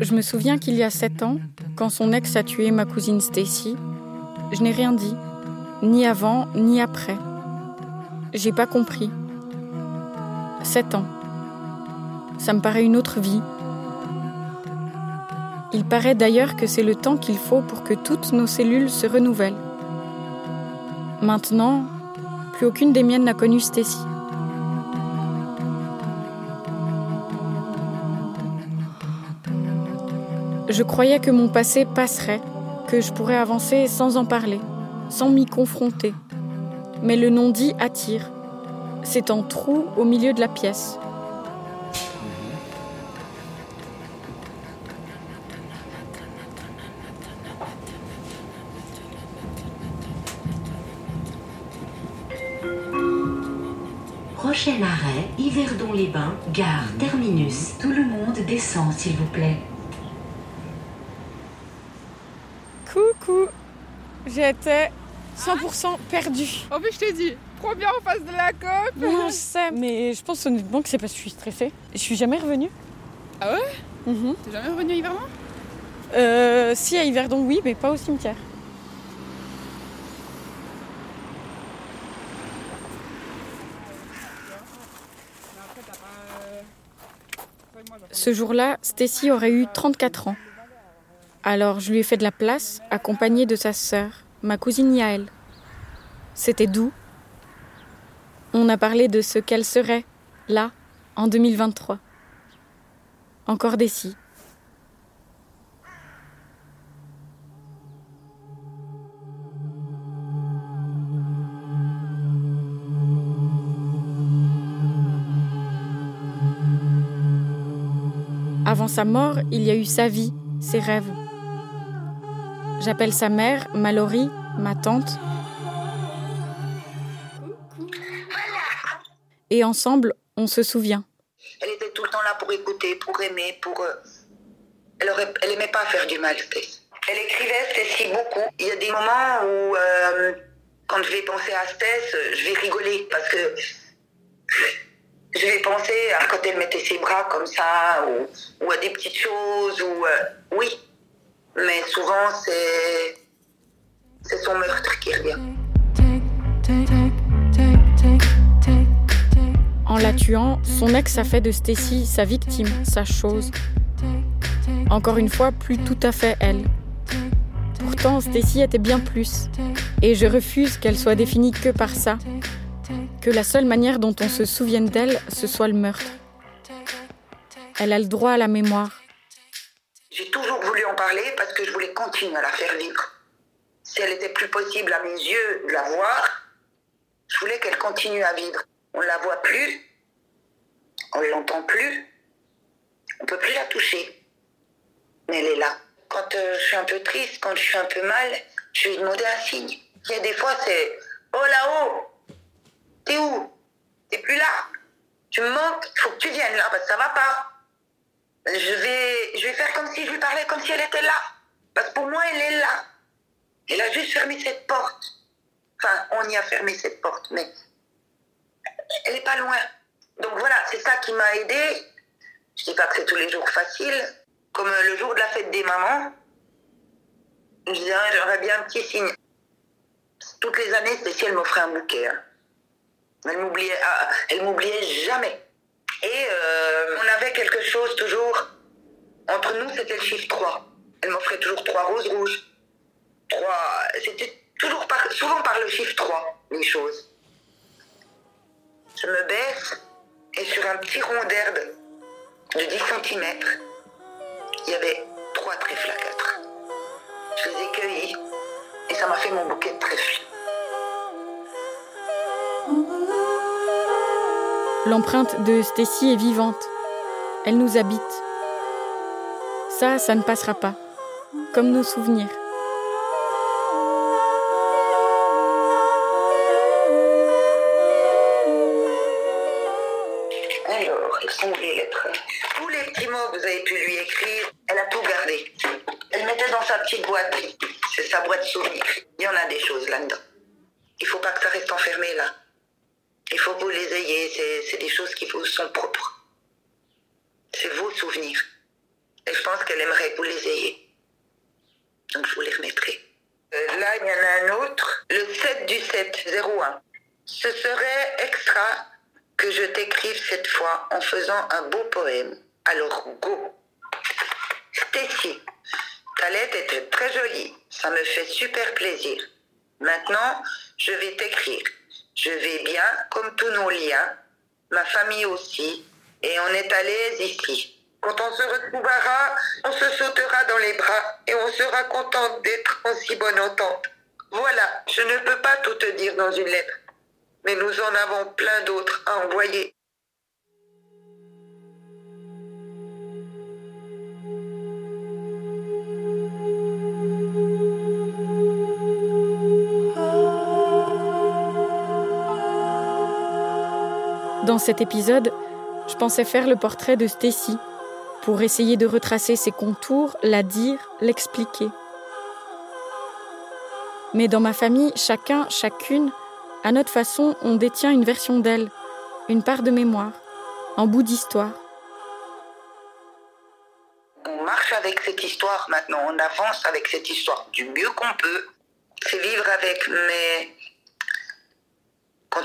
Je me souviens qu'il y a sept ans, quand son ex a tué ma cousine Stacy, je n'ai rien dit, ni avant, ni après. J'ai pas compris. Sept ans. Ça me paraît une autre vie. Il paraît d'ailleurs que c'est le temps qu'il faut pour que toutes nos cellules se renouvellent. Maintenant, plus aucune des miennes n'a connu Stacy. Je croyais que mon passé passerait, que je pourrais avancer sans en parler, sans m'y confronter. Mais le non-dit attire. C'est un trou au milieu de la pièce. Prochain arrêt, Yverdon-les-Bains, gare terminus. Tout le monde descend, s'il vous plaît. J'étais 100% perdue. En plus, je t'ai dit, trop bien en face de la COP. Non, je sais, mais je pense honnêtement que c'est parce que je suis stressée. Je suis jamais revenue. Ah ouais Mhm. T'es jamais revenu à Yverdon Euh, si, à Yverdon, oui, mais pas au cimetière. Ce jour-là, Stacy aurait eu 34 ans. Alors je lui ai fait de la place, accompagnée de sa sœur, ma cousine Yael. C'était doux. On a parlé de ce qu'elle serait, là, en 2023. Encore des si. Avant sa mort, il y a eu sa vie, ses rêves. J'appelle sa mère Mallory, ma tante. Et ensemble, on se souvient. Elle était tout le temps là pour écouter, pour aimer, pour. euh, Elle, aurait... aimait pas faire du mal, Stacy. Elle écrivait Stacy beaucoup. Il y a des moments où, euh, quand je vais penser à Stacy, euh, je vais rigoler parce que je vais penser à quand elle mettait ses bras comme ça, ou, ou à des petites choses, ou. euh, Oui. Mais souvent, c'est. C'est son meurtre qui revient. En la tuant, son ex a fait de Stacy sa victime, sa chose. Encore une fois, plus tout à fait elle. Pourtant, Stacy était bien plus. Et je refuse qu'elle soit définie que par ça. Que la seule manière dont on se souvienne d'elle, ce soit le meurtre. Elle a le droit à la mémoire. Parler parce que je voulais continuer à la faire vivre. Si elle était plus possible à mes yeux de la voir, je voulais qu'elle continue à vivre. On ne la voit plus, on ne l'entend plus, on ne peut plus la toucher. Mais elle est là. Quand euh, je suis un peu triste, quand je suis un peu mal, je vais demander un signe. Il y a des fois, c'est Oh là-haut T'es où? T'es plus là Tu me manques Il faut que tu viennes là parce que ça va pas. Je vais, je vais faire comme si je lui parlais comme si elle était là. Parce que pour moi, elle est là. Elle a juste fermé cette porte. Enfin, on y a fermé cette porte, mais elle n'est pas loin. Donc voilà, c'est ça qui m'a aidé. Je dis pas que c'est tous les jours facile. Comme le jour de la fête des mamans, je disais, ah, j'aurais bien un petit signe. Toutes les années, c'était si elle m'offrait un bouquet. hein. Elle m'oubliait, ah, m'oubliait jamais. Toujours. Entre nous, c'était le chiffre 3. Elle m'offrait toujours trois roses rouges. Trois. C'était toujours par, souvent par le chiffre 3, les choses. Je me baisse et sur un petit rond d'herbe de 10 cm, il y avait trois trèfles à. Je les ai cueillis et ça m'a fait mon bouquet de trèfles. L'empreinte de Stacy est vivante. Elle nous habite. Ça, ça ne passera pas. Comme nos souvenirs. Alors, quelles sont les lettres Tous les petits mots que vous avez pu lui écrire, elle a tout gardé. Elle mettait dans sa petite boîte. C'est sa boîte souvenir. Il y en a des choses là-dedans. Il faut pas que ça reste enfermé là. Il faut que vous les ayez, c'est des choses qui vous sont propres. C'est vos souvenirs. Et je pense qu'elle aimerait que vous les ayez. Donc je vous les remettrai. Euh, là, il y en a un autre, le 7 du 7, 01. Ce serait extra que je t'écrive cette fois en faisant un beau poème. Alors, go. Stacy, ta lettre était très jolie. Ça me fait super plaisir. Maintenant, je vais t'écrire. Je vais bien, comme tous nos liens, ma famille aussi, et on est à l'aise ici. Quand on se retrouvera, on se sautera dans les bras et on sera contente d'être en si bonne entente. Voilà, je ne peux pas tout te dire dans une lettre, mais nous en avons plein d'autres à envoyer. Dans cet épisode, je pensais faire le portrait de Stacy pour essayer de retracer ses contours, la dire, l'expliquer. Mais dans ma famille, chacun, chacune, à notre façon, on détient une version d'elle, une part de mémoire, un bout d'histoire. On marche avec cette histoire maintenant, on avance avec cette histoire du mieux qu'on peut. C'est vivre avec, mais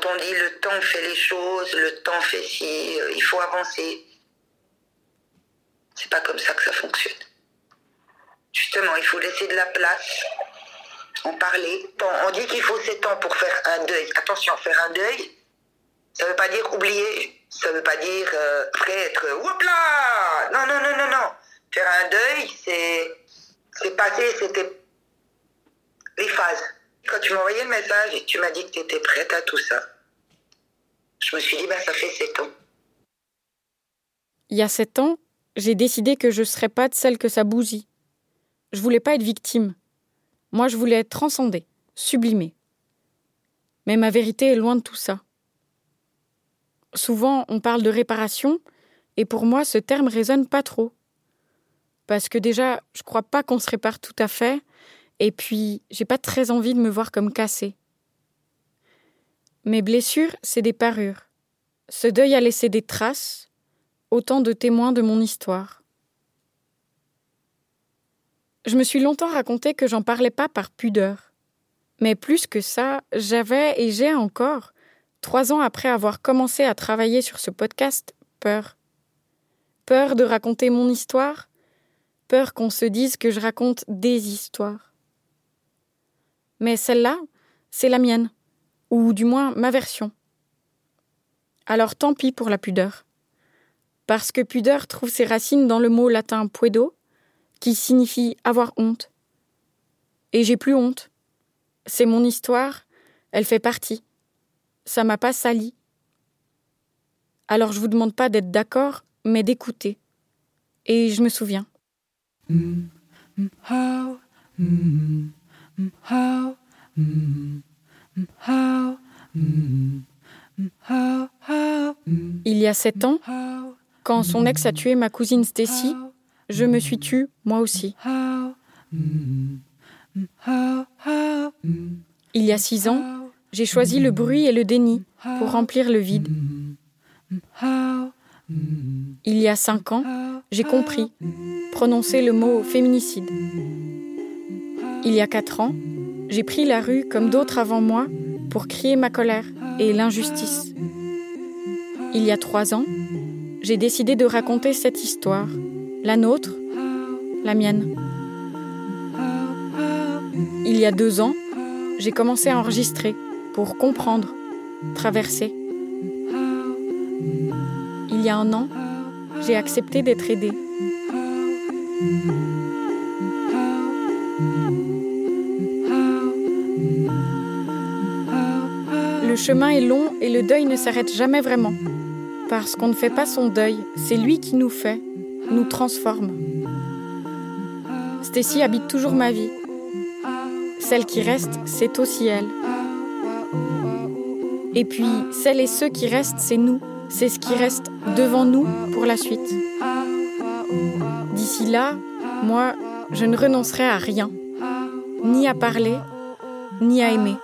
quand on dit le temps fait les choses, le temps fait ci, euh, il faut avancer. C'est pas comme ça que ça fonctionne. Justement, il faut laisser de la place, en parler. on dit qu'il faut 7 ans pour faire un deuil. Attention, faire un deuil, ça veut pas dire oublier, ça veut pas dire euh, après être là Non, non, non, non, non. Faire un deuil, c'est passé, c'était les phases. Quand tu m'as envoyé le message et que tu m'as dit que tu étais prête à tout ça, je me suis dit, bah, ça fait sept ans. Il y a sept ans, j'ai décidé que je ne serais pas de celle que ça bousille. Je voulais pas être victime. Moi, je voulais être transcendée, sublimée. Mais ma vérité est loin de tout ça. Souvent, on parle de réparation, et pour moi, ce terme résonne pas trop. Parce que déjà, je crois pas qu'on se répare tout à fait, et puis, j'ai pas très envie de me voir comme cassée. Mes blessures, c'est des parures. Ce deuil a laissé des traces, autant de témoins de mon histoire. Je me suis longtemps raconté que j'en parlais pas par pudeur. Mais plus que ça, j'avais et j'ai encore, trois ans après avoir commencé à travailler sur ce podcast, peur. Peur de raconter mon histoire, peur qu'on se dise que je raconte des histoires. Mais celle-là, c'est la mienne, ou du moins ma version. Alors tant pis pour la pudeur. Parce que pudeur trouve ses racines dans le mot latin puedo, qui signifie avoir honte. Et j'ai plus honte. C'est mon histoire, elle fait partie. Ça m'a pas sali. Alors je vous demande pas d'être d'accord, mais d'écouter. Et je me souviens. Mm, mm, mm, il y a sept ans, quand son ex a tué ma cousine Stacy, je me suis tue moi aussi. Il y a six ans, j'ai choisi le bruit et le déni pour remplir le vide. Il y a cinq ans, j'ai compris, prononcer le mot féminicide. Il y a quatre ans, j'ai pris la rue comme d'autres avant moi pour crier ma colère et l'injustice. Il y a trois ans, j'ai décidé de raconter cette histoire, la nôtre, la mienne. Il y a deux ans, j'ai commencé à enregistrer pour comprendre, traverser. Il y a un an, j'ai accepté d'être aidée. Chemin est long et le deuil ne s'arrête jamais vraiment. Parce qu'on ne fait pas son deuil, c'est lui qui nous fait, nous transforme. Stacy habite toujours ma vie. Celle qui reste, c'est aussi elle. Et puis, celles et ceux qui restent, c'est nous. C'est ce qui reste devant nous pour la suite. D'ici là, moi, je ne renoncerai à rien, ni à parler, ni à aimer.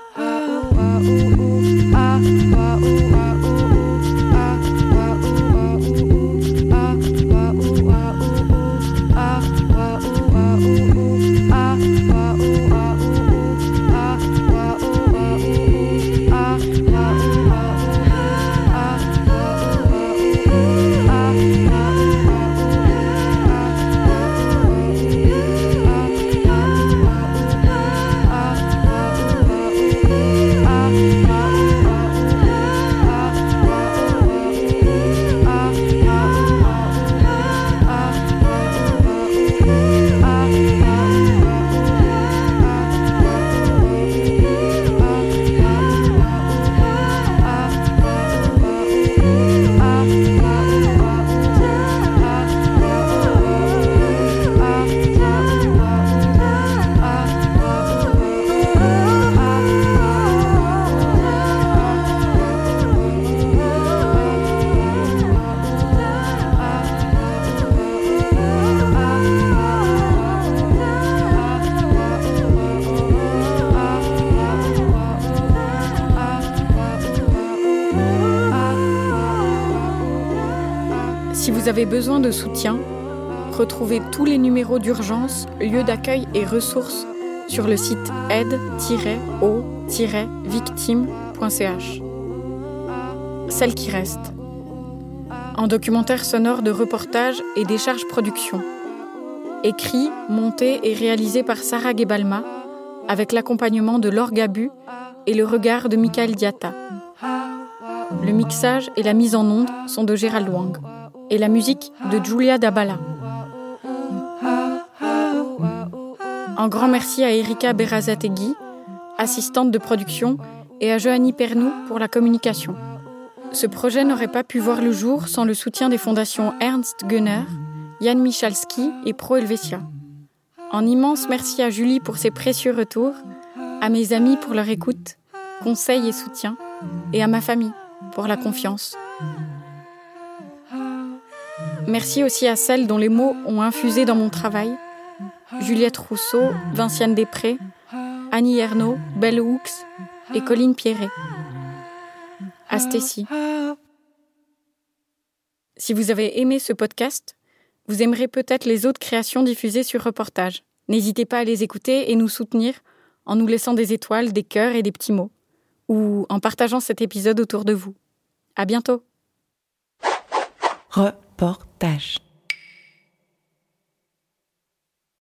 Si vous avez besoin de soutien, retrouvez tous les numéros d'urgence, lieux d'accueil et ressources sur le site aide-o-victime.ch. Celle qui reste. En documentaire sonore de reportage et décharge production. Écrit, monté et réalisé par Sarah Gebalma, avec l'accompagnement de Laure Gabu et le regard de Michael Diatta. Le mixage et la mise en onde sont de Gérald Wang et la musique de Julia Dabala. Un grand merci à Erika Berazategui, assistante de production, et à Johanny Pernou pour la communication. Ce projet n'aurait pas pu voir le jour sans le soutien des fondations Ernst Gunner, Jan Michalski et Pro Helvetia. Un immense merci à Julie pour ses précieux retours, à mes amis pour leur écoute, conseils et soutien, et à ma famille pour la confiance. Merci aussi à celles dont les mots ont infusé dans mon travail, Juliette Rousseau, Vinciane Després, Annie Ernaud, Belle Hooks et Colline Pierret. À Stécie. Si vous avez aimé ce podcast, vous aimerez peut-être les autres créations diffusées sur reportage. N'hésitez pas à les écouter et nous soutenir en nous laissant des étoiles, des cœurs et des petits mots, ou en partageant cet épisode autour de vous. À bientôt. Reportage.